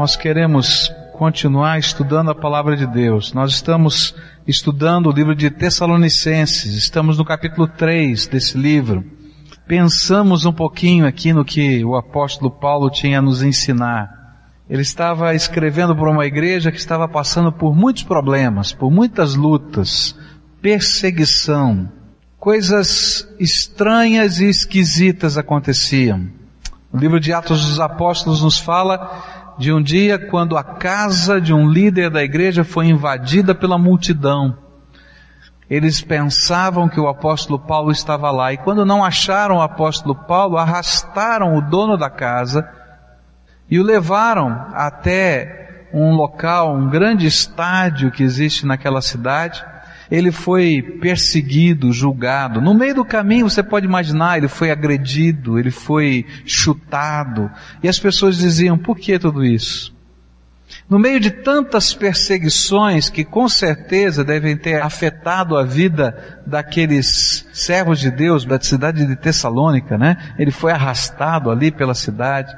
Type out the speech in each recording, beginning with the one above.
nós queremos continuar estudando a palavra de Deus. Nós estamos estudando o livro de Tessalonicenses, estamos no capítulo 3 desse livro. Pensamos um pouquinho aqui no que o apóstolo Paulo tinha a nos ensinar. Ele estava escrevendo para uma igreja que estava passando por muitos problemas, por muitas lutas, perseguição, coisas estranhas e esquisitas aconteciam. O livro de Atos dos Apóstolos nos fala de um dia quando a casa de um líder da igreja foi invadida pela multidão. Eles pensavam que o apóstolo Paulo estava lá e quando não acharam o apóstolo Paulo, arrastaram o dono da casa e o levaram até um local, um grande estádio que existe naquela cidade. Ele foi perseguido, julgado. No meio do caminho, você pode imaginar, ele foi agredido, ele foi chutado. E as pessoas diziam, por que tudo isso? No meio de tantas perseguições que com certeza devem ter afetado a vida daqueles servos de Deus da cidade de Tessalônica, né? Ele foi arrastado ali pela cidade.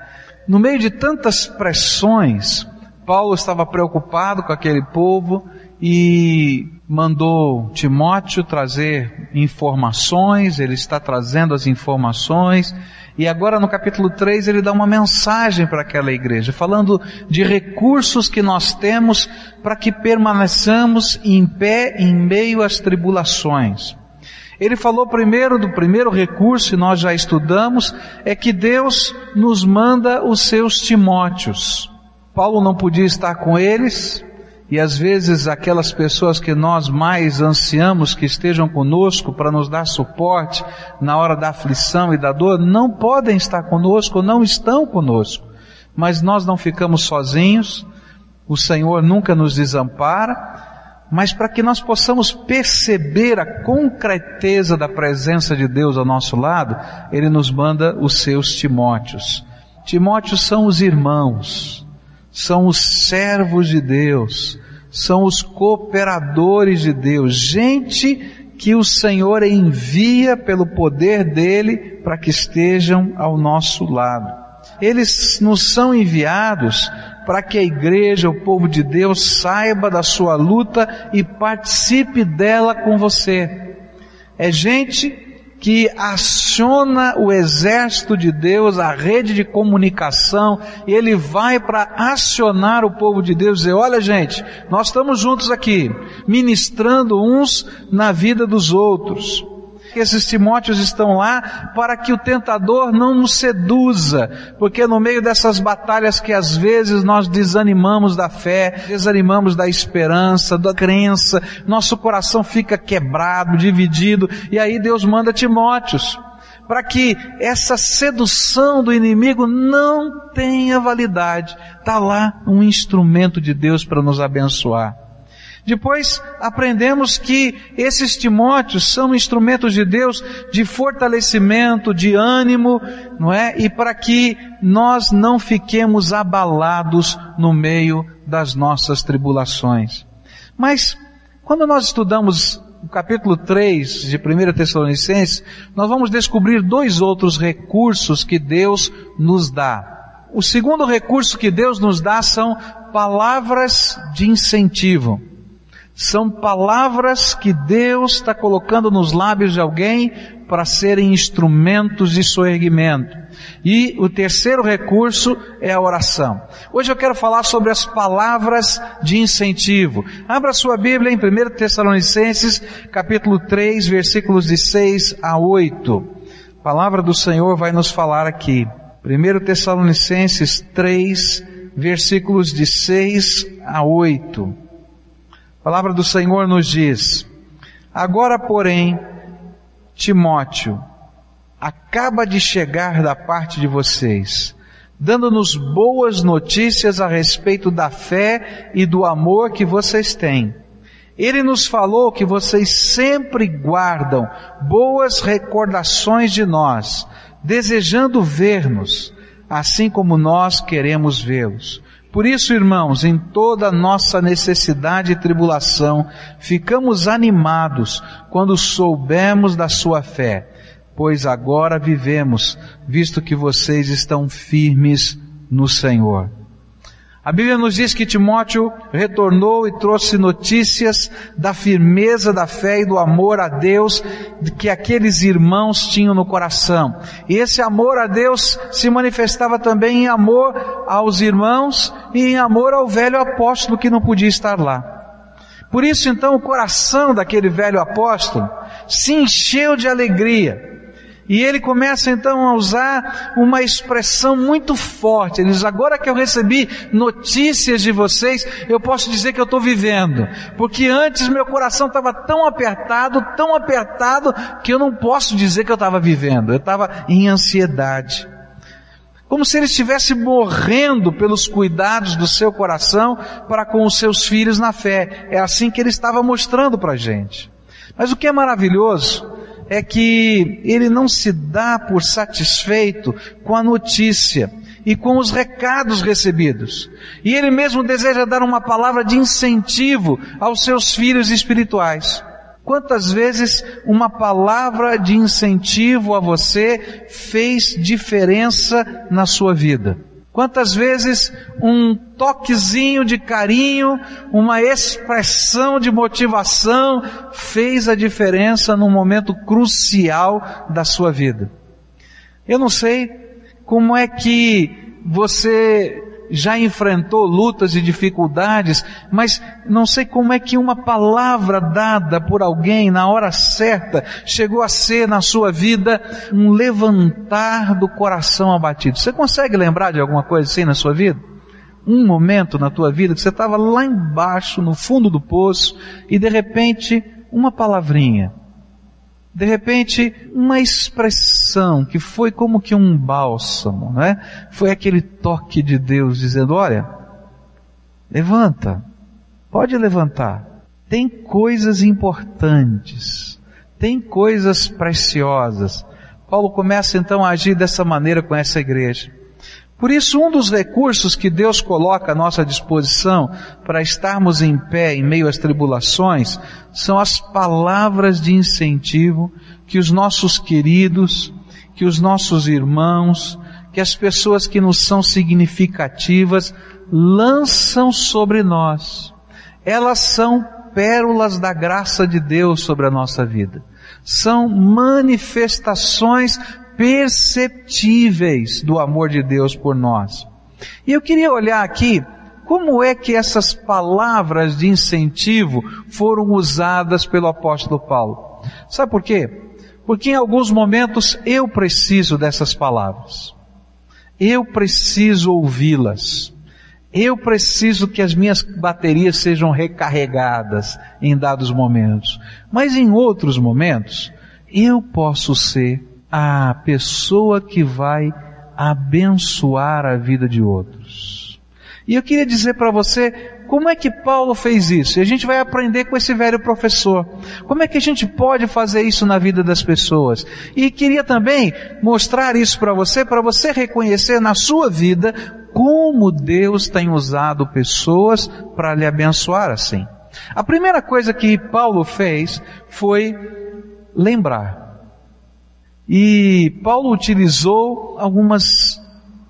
No meio de tantas pressões, Paulo estava preocupado com aquele povo e mandou Timóteo trazer informações, ele está trazendo as informações, e agora no capítulo 3 ele dá uma mensagem para aquela igreja, falando de recursos que nós temos para que permaneçamos em pé em meio às tribulações. Ele falou primeiro do primeiro recurso, e nós já estudamos, é que Deus nos manda os seus Timóteos. Paulo não podia estar com eles, e às vezes aquelas pessoas que nós mais ansiamos que estejam conosco para nos dar suporte na hora da aflição e da dor, não podem estar conosco, não estão conosco. Mas nós não ficamos sozinhos, o Senhor nunca nos desampara, mas para que nós possamos perceber a concreteza da presença de Deus ao nosso lado, Ele nos manda os seus Timóteos. Timóteos são os irmãos, são os servos de Deus, são os cooperadores de Deus, gente que o Senhor envia pelo poder dele para que estejam ao nosso lado. Eles nos são enviados para que a igreja, o povo de Deus, saiba da sua luta e participe dela com você. É gente que aciona o exército de Deus, a rede de comunicação, e ele vai para acionar o povo de Deus e dizer, olha gente, nós estamos juntos aqui, ministrando uns na vida dos outros que esses Timóteos estão lá para que o tentador não nos seduza, porque no meio dessas batalhas que às vezes nós desanimamos da fé, desanimamos da esperança, da crença, nosso coração fica quebrado, dividido, e aí Deus manda Timóteos para que essa sedução do inimigo não tenha validade. Está lá um instrumento de Deus para nos abençoar. Depois aprendemos que esses Timóteos são instrumentos de Deus de fortalecimento, de ânimo, não é? E para que nós não fiquemos abalados no meio das nossas tribulações. Mas, quando nós estudamos o capítulo 3 de 1 Tessalonicenses, nós vamos descobrir dois outros recursos que Deus nos dá. O segundo recurso que Deus nos dá são palavras de incentivo. São palavras que Deus está colocando nos lábios de alguém para serem instrumentos de soerguimento. E o terceiro recurso é a oração. Hoje eu quero falar sobre as palavras de incentivo. Abra sua Bíblia em 1 Tessalonicenses, capítulo 3, versículos de 6 a 8. A palavra do Senhor vai nos falar aqui. 1 Tessalonicenses 3, versículos de 6 a 8. A palavra do Senhor nos diz, agora porém, Timóteo, acaba de chegar da parte de vocês, dando-nos boas notícias a respeito da fé e do amor que vocês têm. Ele nos falou que vocês sempre guardam boas recordações de nós, desejando ver-nos, assim como nós queremos vê-los. Por isso, irmãos, em toda nossa necessidade e tribulação, ficamos animados quando soubemos da sua fé, pois agora vivemos, visto que vocês estão firmes no Senhor. A Bíblia nos diz que Timóteo retornou e trouxe notícias da firmeza da fé e do amor a Deus que aqueles irmãos tinham no coração. E esse amor a Deus se manifestava também em amor aos irmãos e em amor ao velho apóstolo que não podia estar lá. Por isso então o coração daquele velho apóstolo se encheu de alegria e ele começa então a usar uma expressão muito forte. Ele diz: agora que eu recebi notícias de vocês, eu posso dizer que eu estou vivendo. Porque antes meu coração estava tão apertado, tão apertado, que eu não posso dizer que eu estava vivendo. Eu estava em ansiedade. Como se ele estivesse morrendo pelos cuidados do seu coração para com os seus filhos na fé. É assim que ele estava mostrando para a gente. Mas o que é maravilhoso é que ele não se dá por satisfeito com a notícia e com os recados recebidos. E ele mesmo deseja dar uma palavra de incentivo aos seus filhos espirituais. Quantas vezes uma palavra de incentivo a você fez diferença na sua vida? Quantas vezes um toquezinho de carinho, uma expressão de motivação fez a diferença num momento crucial da sua vida? Eu não sei como é que você já enfrentou lutas e dificuldades, mas não sei como é que uma palavra dada por alguém na hora certa chegou a ser na sua vida um levantar do coração abatido. Você consegue lembrar de alguma coisa assim na sua vida? Um momento na tua vida que você estava lá embaixo, no fundo do poço, e de repente uma palavrinha, de repente, uma expressão que foi como que um bálsamo, né? Foi aquele toque de Deus dizendo, olha, levanta, pode levantar. Tem coisas importantes, tem coisas preciosas. Paulo começa então a agir dessa maneira com essa igreja. Por isso, um dos recursos que Deus coloca à nossa disposição para estarmos em pé em meio às tribulações são as palavras de incentivo que os nossos queridos, que os nossos irmãos, que as pessoas que nos são significativas lançam sobre nós. Elas são pérolas da graça de Deus sobre a nossa vida. São manifestações perceptíveis do amor de Deus por nós. E eu queria olhar aqui como é que essas palavras de incentivo foram usadas pelo apóstolo Paulo. Sabe por quê? Porque em alguns momentos eu preciso dessas palavras. Eu preciso ouvi-las. Eu preciso que as minhas baterias sejam recarregadas em dados momentos. Mas em outros momentos, eu posso ser a pessoa que vai abençoar a vida de outros. E eu queria dizer para você como é que Paulo fez isso? E a gente vai aprender com esse velho professor. Como é que a gente pode fazer isso na vida das pessoas? E queria também mostrar isso para você, para você reconhecer na sua vida como Deus tem usado pessoas para lhe abençoar assim. A primeira coisa que Paulo fez foi lembrar. E Paulo utilizou algumas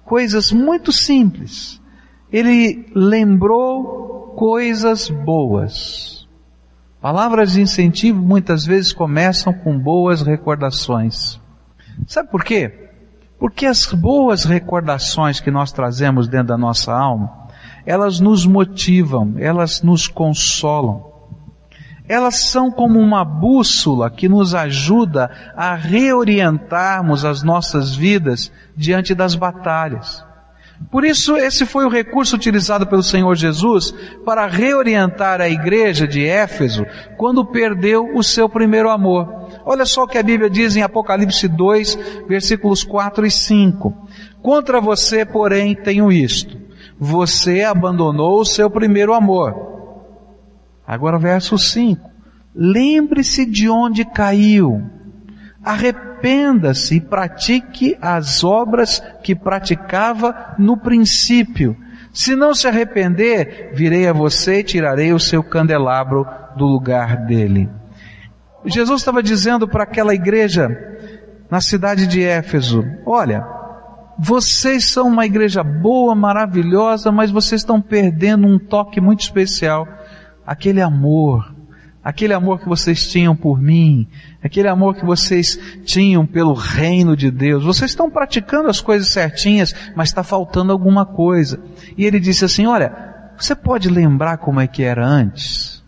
coisas muito simples. Ele lembrou coisas boas. Palavras de incentivo muitas vezes começam com boas recordações. Sabe por quê? Porque as boas recordações que nós trazemos dentro da nossa alma, elas nos motivam, elas nos consolam elas são como uma bússola que nos ajuda a reorientarmos as nossas vidas diante das batalhas. Por isso, esse foi o recurso utilizado pelo Senhor Jesus para reorientar a igreja de Éfeso quando perdeu o seu primeiro amor. Olha só o que a Bíblia diz em Apocalipse 2, versículos 4 e 5. Contra você, porém, tenho isto. Você abandonou o seu primeiro amor. Agora verso 5. Lembre-se de onde caiu. Arrependa-se e pratique as obras que praticava no princípio. Se não se arrepender, virei a você e tirarei o seu candelabro do lugar dele. Jesus estava dizendo para aquela igreja na cidade de Éfeso, olha, vocês são uma igreja boa, maravilhosa, mas vocês estão perdendo um toque muito especial. Aquele amor, aquele amor que vocês tinham por mim, aquele amor que vocês tinham pelo reino de Deus. Vocês estão praticando as coisas certinhas, mas está faltando alguma coisa. E ele disse assim, olha, você pode lembrar como é que era antes?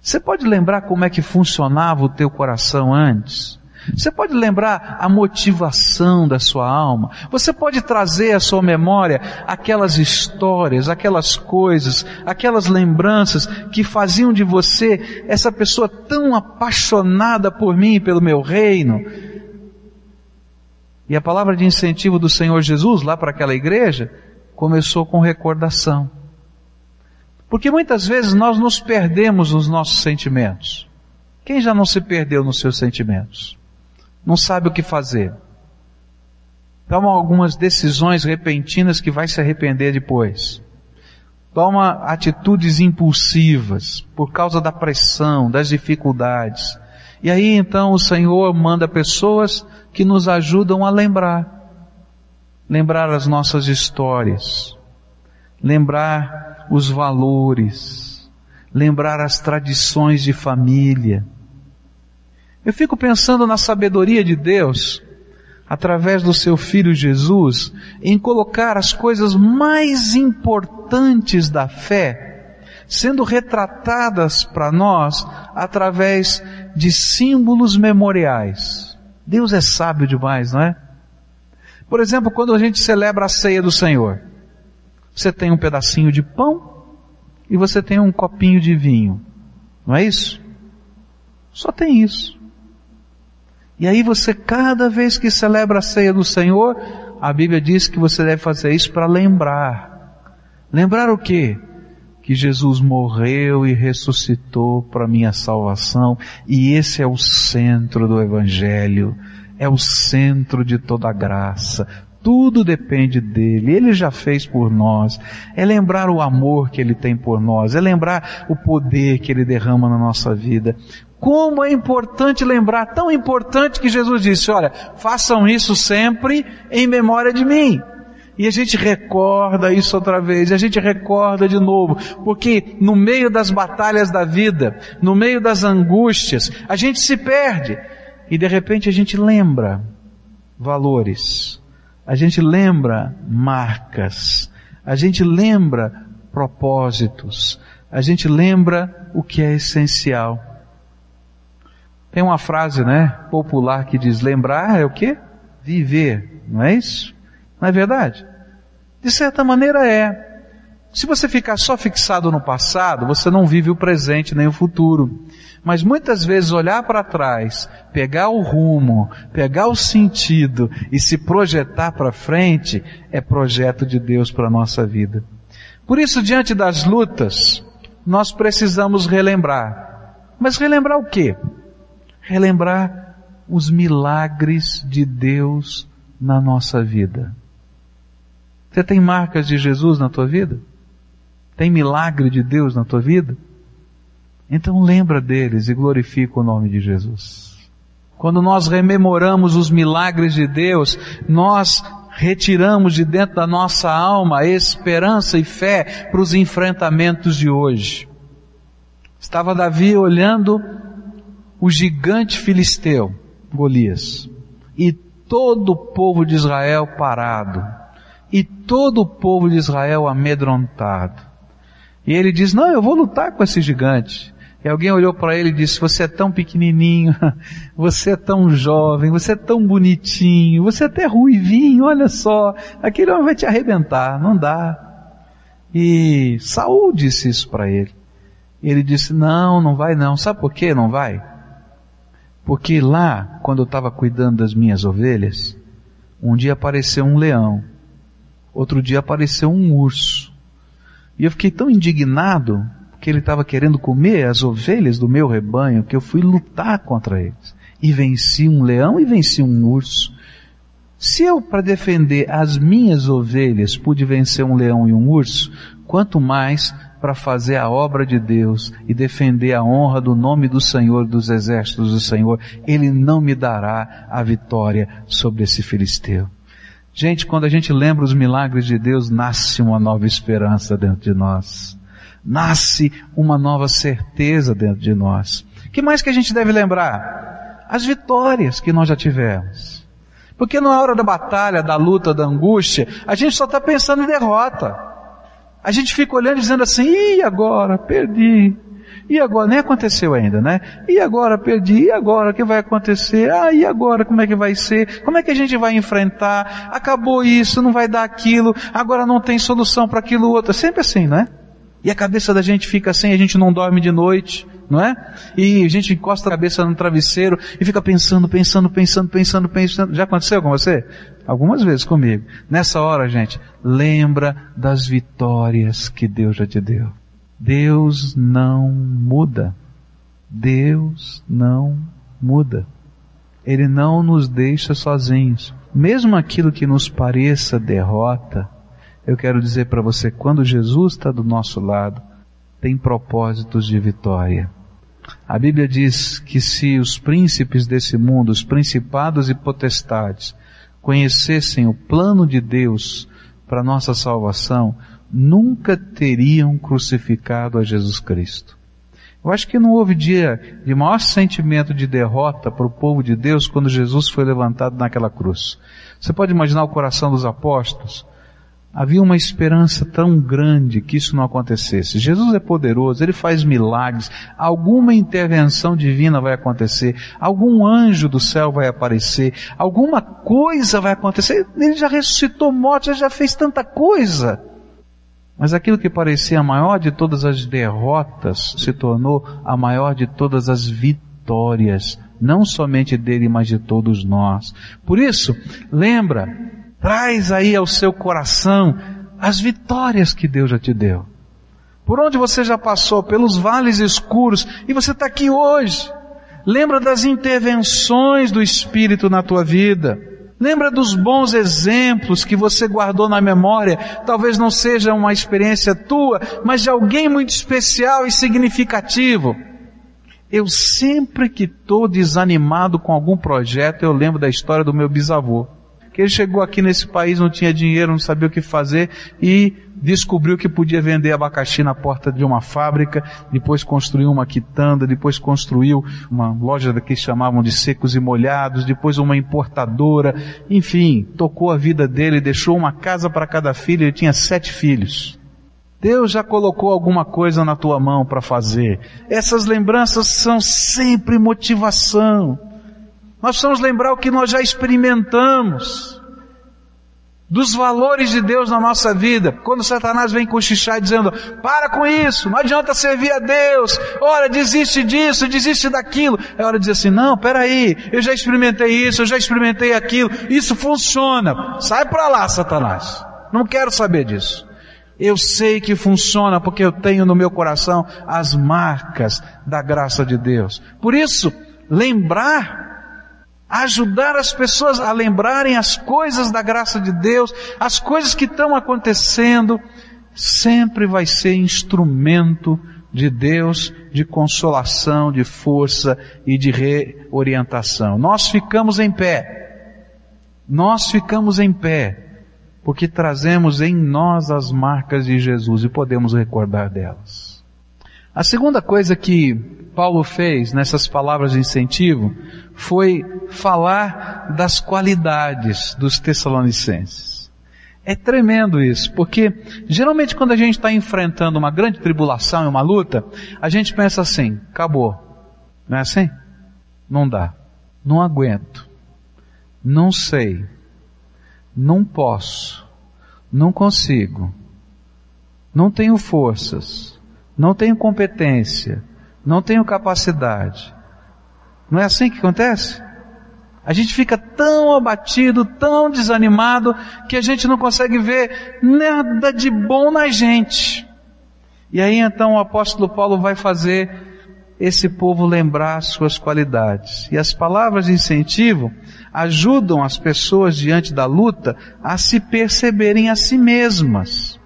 Você pode lembrar como é que funcionava o teu coração antes? Você pode lembrar a motivação da sua alma. Você pode trazer à sua memória aquelas histórias, aquelas coisas, aquelas lembranças que faziam de você essa pessoa tão apaixonada por mim e pelo meu reino. E a palavra de incentivo do Senhor Jesus lá para aquela igreja começou com recordação. Porque muitas vezes nós nos perdemos nos nossos sentimentos. Quem já não se perdeu nos seus sentimentos? Não sabe o que fazer. Toma algumas decisões repentinas que vai se arrepender depois. Toma atitudes impulsivas por causa da pressão, das dificuldades. E aí então o Senhor manda pessoas que nos ajudam a lembrar. Lembrar as nossas histórias. Lembrar os valores. Lembrar as tradições de família eu fico pensando na sabedoria de Deus, através do seu Filho Jesus, em colocar as coisas mais importantes da fé, sendo retratadas para nós através de símbolos memoriais. Deus é sábio demais, não é? Por exemplo, quando a gente celebra a ceia do Senhor, você tem um pedacinho de pão e você tem um copinho de vinho, não é isso? Só tem isso. E aí você, cada vez que celebra a ceia do Senhor, a Bíblia diz que você deve fazer isso para lembrar. Lembrar o quê? Que Jesus morreu e ressuscitou para minha salvação, e esse é o centro do Evangelho, é o centro de toda a graça. Tudo depende dele, ele já fez por nós. É lembrar o amor que ele tem por nós, é lembrar o poder que ele derrama na nossa vida. Como é importante lembrar, tão importante que Jesus disse, olha, façam isso sempre em memória de mim. E a gente recorda isso outra vez, e a gente recorda de novo, porque no meio das batalhas da vida, no meio das angústias, a gente se perde. E de repente a gente lembra valores, a gente lembra marcas, a gente lembra propósitos, a gente lembra o que é essencial. Tem uma frase, né, popular que diz: lembrar é o quê? Viver, não é isso? Não é verdade? De certa maneira é. Se você ficar só fixado no passado, você não vive o presente nem o futuro. Mas muitas vezes olhar para trás, pegar o rumo, pegar o sentido e se projetar para frente é projeto de Deus para a nossa vida. Por isso, diante das lutas, nós precisamos relembrar. Mas relembrar o quê? relembrar os milagres de Deus na nossa vida. Você tem marcas de Jesus na tua vida? Tem milagre de Deus na tua vida? Então lembra deles e glorifica o nome de Jesus. Quando nós rememoramos os milagres de Deus, nós retiramos de dentro da nossa alma esperança e fé para os enfrentamentos de hoje. Estava Davi olhando o gigante filisteu, Golias, e todo o povo de Israel parado, e todo o povo de Israel amedrontado. E ele diz, não, eu vou lutar com esse gigante. E alguém olhou para ele e disse, você é tão pequenininho, você é tão jovem, você é tão bonitinho, você é até ruivinho, olha só, aquele homem vai te arrebentar, não dá. E Saul disse isso para ele. Ele disse, não, não vai não. Sabe por que não vai? Porque lá, quando eu estava cuidando das minhas ovelhas, um dia apareceu um leão, outro dia apareceu um urso. E eu fiquei tão indignado que ele estava querendo comer as ovelhas do meu rebanho que eu fui lutar contra eles. E venci um leão e venci um urso. Se eu, para defender as minhas ovelhas, pude vencer um leão e um urso, quanto mais para fazer a obra de Deus e defender a honra do nome do Senhor, dos exércitos do Senhor, Ele não me dará a vitória sobre esse filisteu. Gente, quando a gente lembra os milagres de Deus, nasce uma nova esperança dentro de nós. Nasce uma nova certeza dentro de nós. que mais que a gente deve lembrar? As vitórias que nós já tivemos. Porque na hora da batalha, da luta, da angústia, a gente só está pensando em derrota. A gente fica olhando dizendo assim, e agora? Perdi. E agora? Nem aconteceu ainda, né? E agora? Perdi. E agora? O que vai acontecer? Ah, e agora? Como é que vai ser? Como é que a gente vai enfrentar? Acabou isso, não vai dar aquilo, agora não tem solução para aquilo outro. É sempre assim, não é? E a cabeça da gente fica assim, a gente não dorme de noite, não é? E a gente encosta a cabeça no travesseiro e fica pensando, pensando, pensando, pensando, pensando. Já aconteceu com você? Algumas vezes comigo. Nessa hora, gente, lembra das vitórias que Deus já te deu. Deus não muda. Deus não muda. Ele não nos deixa sozinhos. Mesmo aquilo que nos pareça derrota, eu quero dizer para você, quando Jesus está do nosso lado, tem propósitos de vitória. A Bíblia diz que se os príncipes desse mundo, os principados e potestades, conhecessem o plano de Deus para nossa salvação, nunca teriam crucificado a Jesus Cristo. Eu acho que não houve dia de maior sentimento de derrota para o povo de Deus quando Jesus foi levantado naquela cruz. Você pode imaginar o coração dos apóstolos? Havia uma esperança tão grande que isso não acontecesse. Jesus é poderoso, Ele faz milagres, alguma intervenção divina vai acontecer, algum anjo do céu vai aparecer, alguma coisa vai acontecer. Ele já ressuscitou mortos, Ele já fez tanta coisa. Mas aquilo que parecia a maior de todas as derrotas se tornou a maior de todas as vitórias, não somente dele, mas de todos nós. Por isso, lembra, traz aí ao seu coração as vitórias que Deus já te deu. Por onde você já passou, pelos vales escuros, e você está aqui hoje. Lembra das intervenções do Espírito na tua vida. Lembra dos bons exemplos que você guardou na memória. Talvez não seja uma experiência tua, mas de alguém muito especial e significativo. Eu sempre que estou desanimado com algum projeto, eu lembro da história do meu bisavô que ele chegou aqui nesse país, não tinha dinheiro, não sabia o que fazer e descobriu que podia vender abacaxi na porta de uma fábrica, depois construiu uma quitanda, depois construiu uma loja que chamavam de secos e molhados, depois uma importadora, enfim, tocou a vida dele, deixou uma casa para cada filho, ele tinha sete filhos. Deus já colocou alguma coisa na tua mão para fazer. Essas lembranças são sempre motivação. Nós precisamos lembrar o que nós já experimentamos. Dos valores de Deus na nossa vida. Quando Satanás vem cochichar dizendo, para com isso, não adianta servir a Deus, ora, desiste disso, desiste daquilo. É hora de dizer assim, não, peraí, eu já experimentei isso, eu já experimentei aquilo, isso funciona. Sai para lá, Satanás. Não quero saber disso. Eu sei que funciona porque eu tenho no meu coração as marcas da graça de Deus. Por isso, lembrar ajudar as pessoas a lembrarem as coisas da graça de Deus, as coisas que estão acontecendo, sempre vai ser instrumento de Deus de consolação, de força e de reorientação. Nós ficamos em pé. Nós ficamos em pé porque trazemos em nós as marcas de Jesus e podemos recordar delas. A segunda coisa que Paulo fez nessas palavras de incentivo foi falar das qualidades dos Tessalonicenses. É tremendo isso, porque geralmente quando a gente está enfrentando uma grande tribulação e uma luta, a gente pensa assim, acabou. Não é assim? Não dá. Não aguento. Não sei. Não posso. Não consigo. Não tenho forças. Não tenho competência não tenho capacidade. Não é assim que acontece? A gente fica tão abatido, tão desanimado, que a gente não consegue ver nada de bom na gente. E aí então o apóstolo Paulo vai fazer esse povo lembrar suas qualidades. E as palavras de incentivo ajudam as pessoas diante da luta a se perceberem a si mesmas.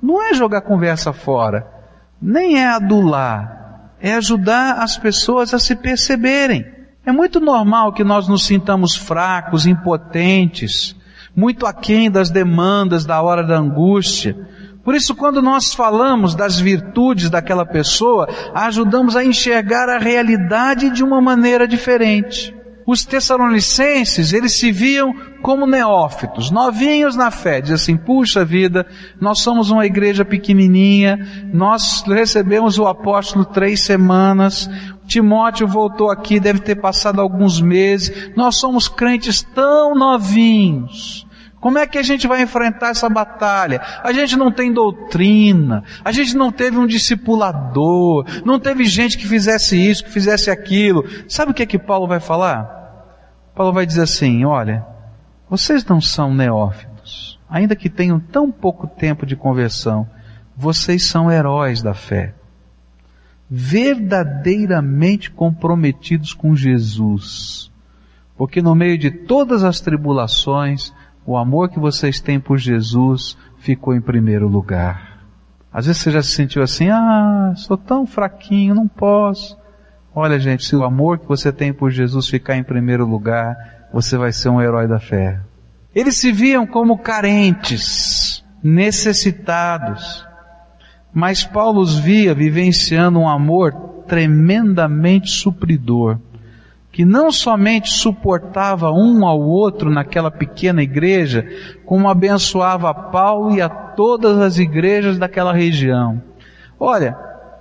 Não é jogar conversa fora, nem é adular, é ajudar as pessoas a se perceberem. É muito normal que nós nos sintamos fracos, impotentes, muito aquém das demandas da hora da angústia. Por isso, quando nós falamos das virtudes daquela pessoa, a ajudamos a enxergar a realidade de uma maneira diferente. Os tessalonicenses, eles se viam como neófitos, novinhos na fé. Diz assim, puxa vida, nós somos uma igreja pequenininha, nós recebemos o apóstolo três semanas, Timóteo voltou aqui, deve ter passado alguns meses, nós somos crentes tão novinhos. Como é que a gente vai enfrentar essa batalha? A gente não tem doutrina, a gente não teve um discipulador, não teve gente que fizesse isso, que fizesse aquilo. Sabe o que é que Paulo vai falar? Paulo vai dizer assim, olha, vocês não são neófitos, ainda que tenham tão pouco tempo de conversão, vocês são heróis da fé. Verdadeiramente comprometidos com Jesus. Porque no meio de todas as tribulações, o amor que vocês têm por Jesus ficou em primeiro lugar. Às vezes você já se sentiu assim, ah, sou tão fraquinho, não posso. Olha gente, se o amor que você tem por Jesus ficar em primeiro lugar, você vai ser um herói da fé. Eles se viam como carentes, necessitados. Mas Paulo os via vivenciando um amor tremendamente supridor que não somente suportava um ao outro naquela pequena igreja, como abençoava Paulo e a todas as igrejas daquela região. Olha,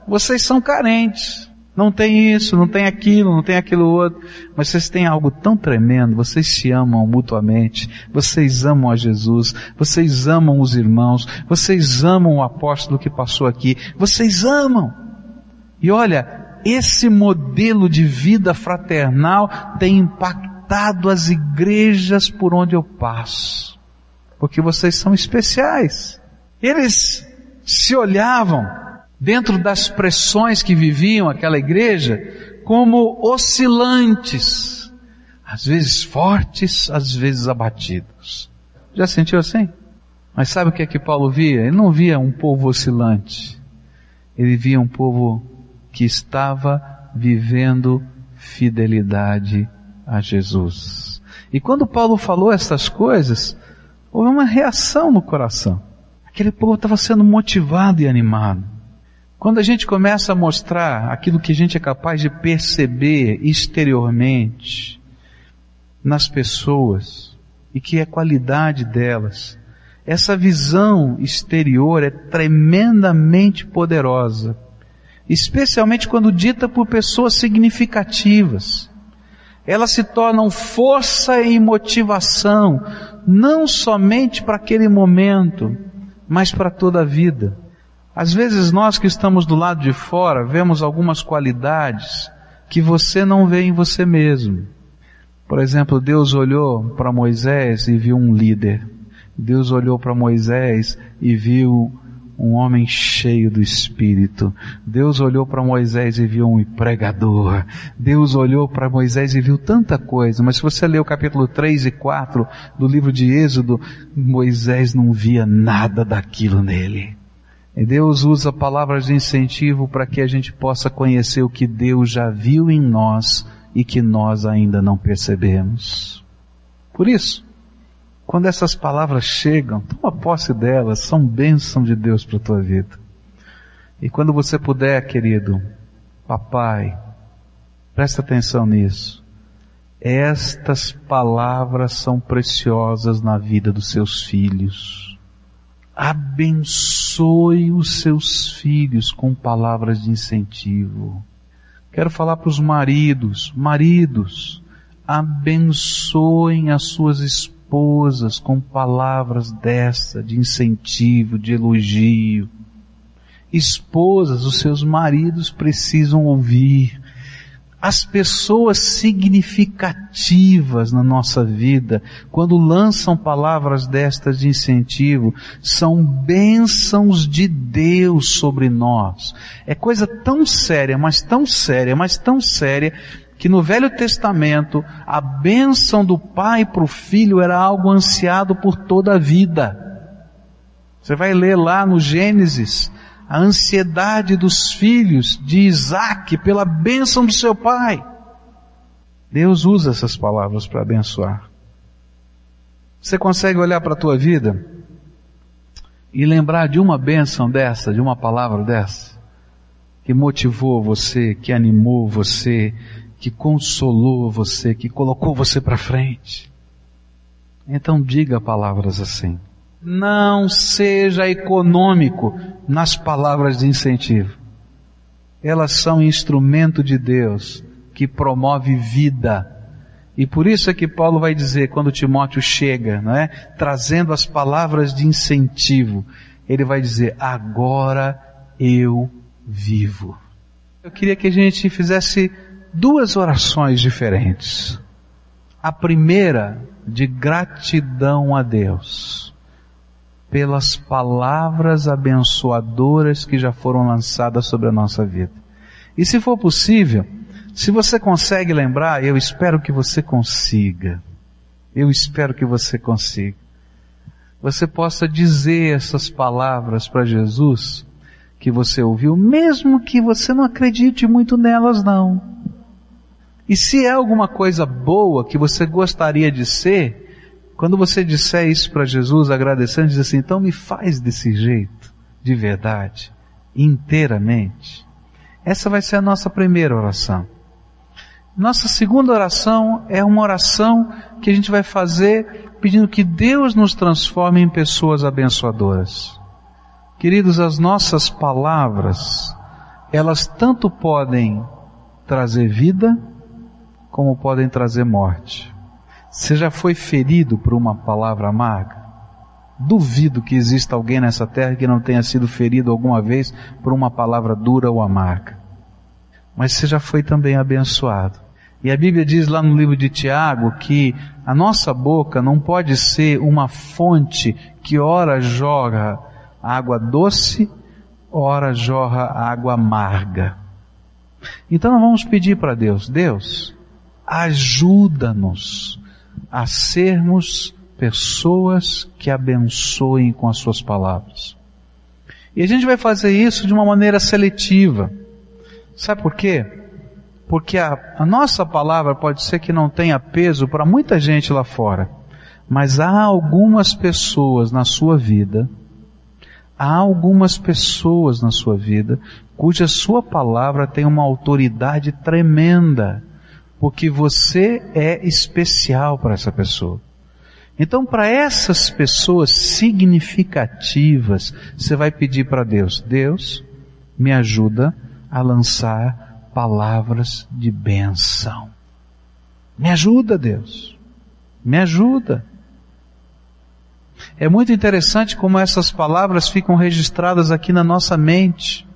vocês são carentes. Não tem isso, não tem aquilo, não tem aquilo outro. Mas vocês têm algo tão tremendo, vocês se amam mutuamente, vocês amam a Jesus, vocês amam os irmãos, vocês amam o apóstolo que passou aqui, vocês amam. E olha, esse modelo de vida fraternal tem impactado as igrejas por onde eu passo. Porque vocês são especiais. Eles se olhavam dentro das pressões que viviam aquela igreja como oscilantes, às vezes fortes, às vezes abatidos. Já sentiu assim? Mas sabe o que é que Paulo via? Ele não via um povo oscilante. Ele via um povo que estava vivendo fidelidade a Jesus. E quando Paulo falou essas coisas, houve uma reação no coração. Aquele povo estava sendo motivado e animado. Quando a gente começa a mostrar aquilo que a gente é capaz de perceber exteriormente nas pessoas e que é qualidade delas, essa visão exterior é tremendamente poderosa especialmente quando dita por pessoas significativas. Elas se tornam força e motivação, não somente para aquele momento, mas para toda a vida. Às vezes nós que estamos do lado de fora vemos algumas qualidades que você não vê em você mesmo. Por exemplo, Deus olhou para Moisés e viu um líder. Deus olhou para Moisés e viu um homem cheio do Espírito. Deus olhou para Moisés e viu um pregador. Deus olhou para Moisés e viu tanta coisa, mas se você ler o capítulo 3 e 4 do livro de Êxodo, Moisés não via nada daquilo nele. E Deus usa palavras de incentivo para que a gente possa conhecer o que Deus já viu em nós e que nós ainda não percebemos. Por isso, quando essas palavras chegam, toma posse delas, são bênção de Deus para a tua vida. E quando você puder, querido, papai, presta atenção nisso. Estas palavras são preciosas na vida dos seus filhos. Abençoe os seus filhos com palavras de incentivo. Quero falar para os maridos, maridos, abençoem as suas esposas esposas com palavras dessa, de incentivo, de elogio. Esposas, os seus maridos precisam ouvir. As pessoas significativas na nossa vida, quando lançam palavras destas de incentivo, são bênçãos de Deus sobre nós. É coisa tão séria, mas tão séria, mas tão séria, que no Velho Testamento a bênção do pai para o filho era algo ansiado por toda a vida. Você vai ler lá no Gênesis a ansiedade dos filhos de Isaac pela bênção do seu pai. Deus usa essas palavras para abençoar. Você consegue olhar para a tua vida e lembrar de uma bênção dessa, de uma palavra dessa, que motivou você, que animou você, que consolou você, que colocou você para frente? Então diga palavras assim. Não seja econômico nas palavras de incentivo. Elas são instrumento de Deus que promove vida e por isso é que Paulo vai dizer, quando Timóteo chega, não é? Trazendo as palavras de incentivo, ele vai dizer, agora eu vivo. Eu queria que a gente fizesse duas orações diferentes. A primeira, de gratidão a Deus, pelas palavras abençoadoras que já foram lançadas sobre a nossa vida. E se for possível, se você consegue lembrar, eu espero que você consiga. Eu espero que você consiga. Você possa dizer essas palavras para Jesus que você ouviu, mesmo que você não acredite muito nelas não. E se é alguma coisa boa que você gostaria de ser, quando você disser isso para Jesus, agradecendo, diz assim, então me faz desse jeito, de verdade, inteiramente. Essa vai ser a nossa primeira oração. Nossa segunda oração é uma oração que a gente vai fazer pedindo que Deus nos transforme em pessoas abençoadoras. Queridos, as nossas palavras, elas tanto podem trazer vida, como podem trazer morte. Você já foi ferido por uma palavra amarga? Duvido que exista alguém nessa terra que não tenha sido ferido alguma vez por uma palavra dura ou amarga mas você já foi também abençoado. E a Bíblia diz lá no livro de Tiago que a nossa boca não pode ser uma fonte que ora jorra água doce, ora jorra água amarga. Então nós vamos pedir para Deus, Deus, ajuda-nos a sermos pessoas que abençoem com as suas palavras. E a gente vai fazer isso de uma maneira seletiva. Sabe por quê? Porque a, a nossa palavra pode ser que não tenha peso para muita gente lá fora, mas há algumas pessoas na sua vida, há algumas pessoas na sua vida cuja sua palavra tem uma autoridade tremenda, porque você é especial para essa pessoa. Então, para essas pessoas significativas, você vai pedir para Deus: Deus, me ajuda a lançar palavras de benção. Me ajuda, Deus. Me ajuda. É muito interessante como essas palavras ficam registradas aqui na nossa mente.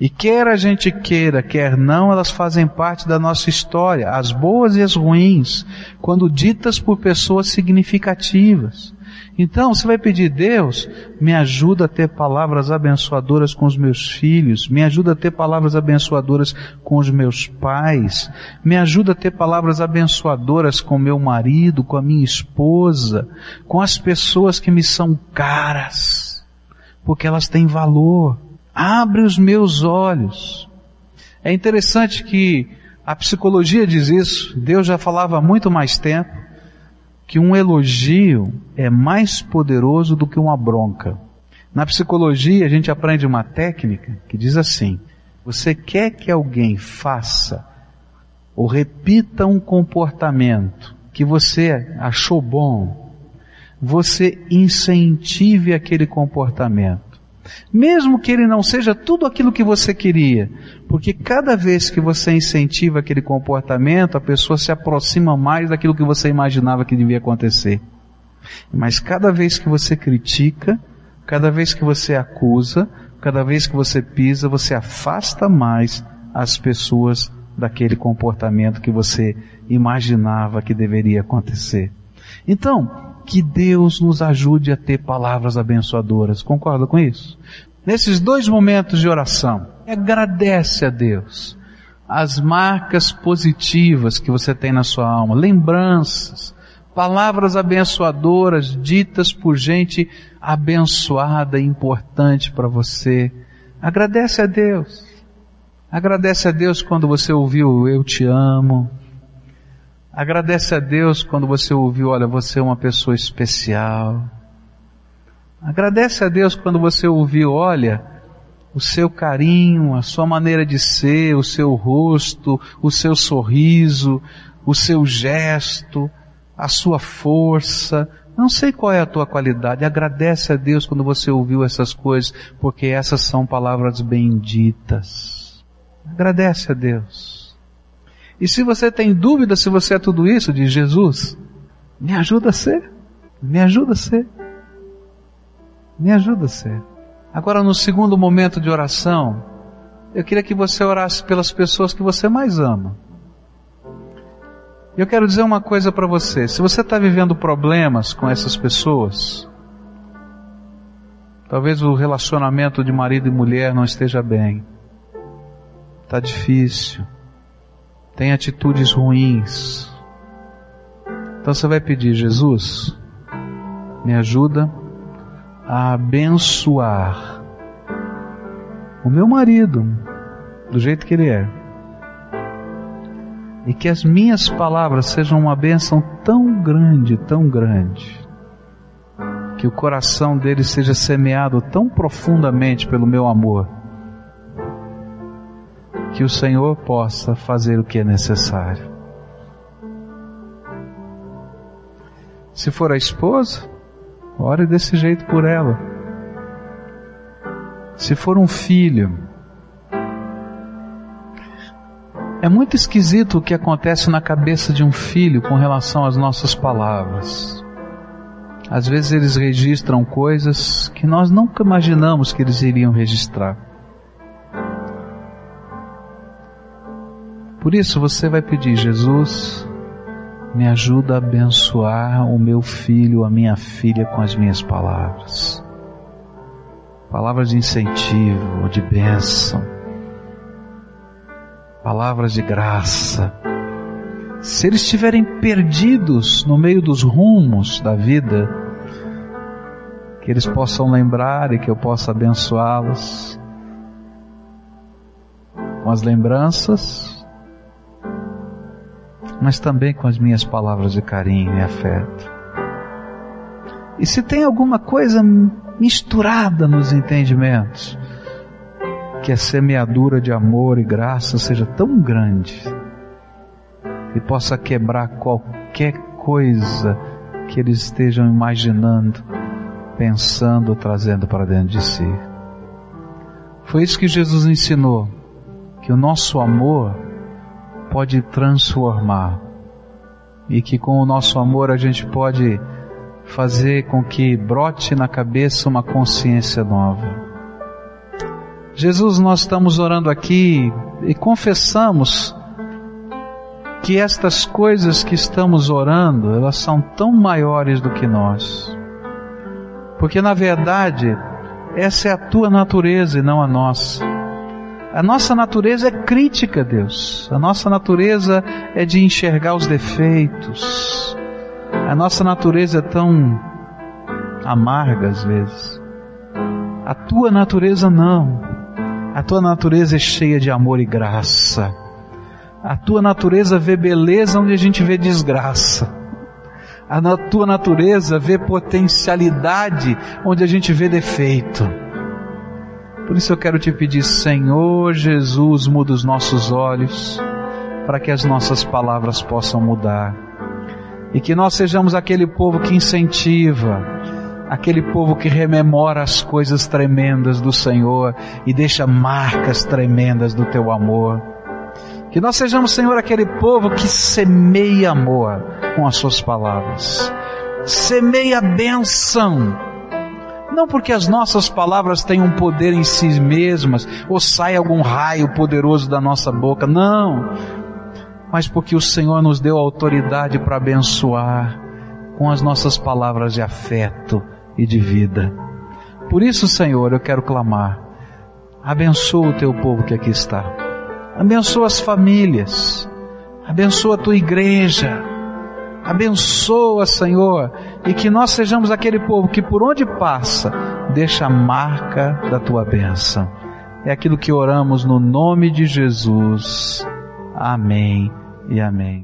E quer a gente queira, quer não, elas fazem parte da nossa história, as boas e as ruins, quando ditas por pessoas significativas. Então você vai pedir, Deus, me ajuda a ter palavras abençoadoras com os meus filhos, me ajuda a ter palavras abençoadoras com os meus pais, me ajuda a ter palavras abençoadoras com meu marido, com a minha esposa, com as pessoas que me são caras, porque elas têm valor. Abre os meus olhos. É interessante que a psicologia diz isso, Deus já falava há muito mais tempo, que um elogio é mais poderoso do que uma bronca. Na psicologia a gente aprende uma técnica que diz assim, você quer que alguém faça ou repita um comportamento que você achou bom, você incentive aquele comportamento. Mesmo que ele não seja tudo aquilo que você queria, porque cada vez que você incentiva aquele comportamento, a pessoa se aproxima mais daquilo que você imaginava que devia acontecer. Mas cada vez que você critica, cada vez que você acusa, cada vez que você pisa, você afasta mais as pessoas daquele comportamento que você imaginava que deveria acontecer. Então, que Deus nos ajude a ter palavras abençoadoras. Concorda com isso? Nesses dois momentos de oração, agradece a Deus as marcas positivas que você tem na sua alma, lembranças, palavras abençoadoras ditas por gente abençoada e importante para você. Agradece a Deus. Agradece a Deus quando você ouviu eu te amo. Agradece a Deus quando você ouviu, olha, você é uma pessoa especial. Agradece a Deus quando você ouviu, olha, o seu carinho, a sua maneira de ser, o seu rosto, o seu sorriso, o seu gesto, a sua força. Não sei qual é a tua qualidade. Agradece a Deus quando você ouviu essas coisas, porque essas são palavras benditas. Agradece a Deus. E se você tem dúvida se você é tudo isso, diz Jesus, me ajuda a ser. Me ajuda a ser. Me ajuda a ser. Agora, no segundo momento de oração, eu queria que você orasse pelas pessoas que você mais ama. Eu quero dizer uma coisa para você. Se você está vivendo problemas com essas pessoas, talvez o relacionamento de marido e mulher não esteja bem. Está difícil tem atitudes ruins. Então você vai pedir, Jesus, me ajuda a abençoar o meu marido do jeito que ele é. E que as minhas palavras sejam uma bênção tão grande, tão grande, que o coração dele seja semeado tão profundamente pelo meu amor que o Senhor possa fazer o que é necessário. Se for a esposa, ore desse jeito por ela. Se for um filho, é muito esquisito o que acontece na cabeça de um filho com relação às nossas palavras. Às vezes eles registram coisas que nós nunca imaginamos que eles iriam registrar. Por isso você vai pedir, Jesus, me ajuda a abençoar o meu filho, a minha filha com as minhas palavras. Palavras de incentivo, de bênção. Palavras de graça. Se eles estiverem perdidos no meio dos rumos da vida, que eles possam lembrar e que eu possa abençoá-los com as lembranças mas também com as minhas palavras de carinho e afeto. E se tem alguma coisa misturada nos entendimentos, que a semeadura de amor e graça seja tão grande e possa quebrar qualquer coisa que eles estejam imaginando, pensando, trazendo para dentro de si. Foi isso que Jesus ensinou, que o nosso amor pode transformar e que com o nosso amor a gente pode fazer com que brote na cabeça uma consciência nova. Jesus, nós estamos orando aqui e confessamos que estas coisas que estamos orando, elas são tão maiores do que nós. Porque na verdade, essa é a tua natureza e não a nossa. A nossa natureza é crítica, Deus. A nossa natureza é de enxergar os defeitos. A nossa natureza é tão amarga às vezes. A tua natureza não. A tua natureza é cheia de amor e graça. A tua natureza vê beleza onde a gente vê desgraça. A tua natureza vê potencialidade onde a gente vê defeito. Por isso eu quero te pedir, Senhor Jesus, muda os nossos olhos, para que as nossas palavras possam mudar. E que nós sejamos aquele povo que incentiva, aquele povo que rememora as coisas tremendas do Senhor e deixa marcas tremendas do teu amor. Que nós sejamos, Senhor, aquele povo que semeia amor com as suas palavras. Semeia bênção não porque as nossas palavras têm um poder em si mesmas, ou sai algum raio poderoso da nossa boca, não. Mas porque o Senhor nos deu autoridade para abençoar com as nossas palavras de afeto e de vida. Por isso, Senhor, eu quero clamar. Abençoa o teu povo que aqui está. Abençoa as famílias. Abençoa a tua igreja Abençoa, Senhor, e que nós sejamos aquele povo que por onde passa, deixa a marca da tua bênção. É aquilo que oramos no nome de Jesus. Amém e amém.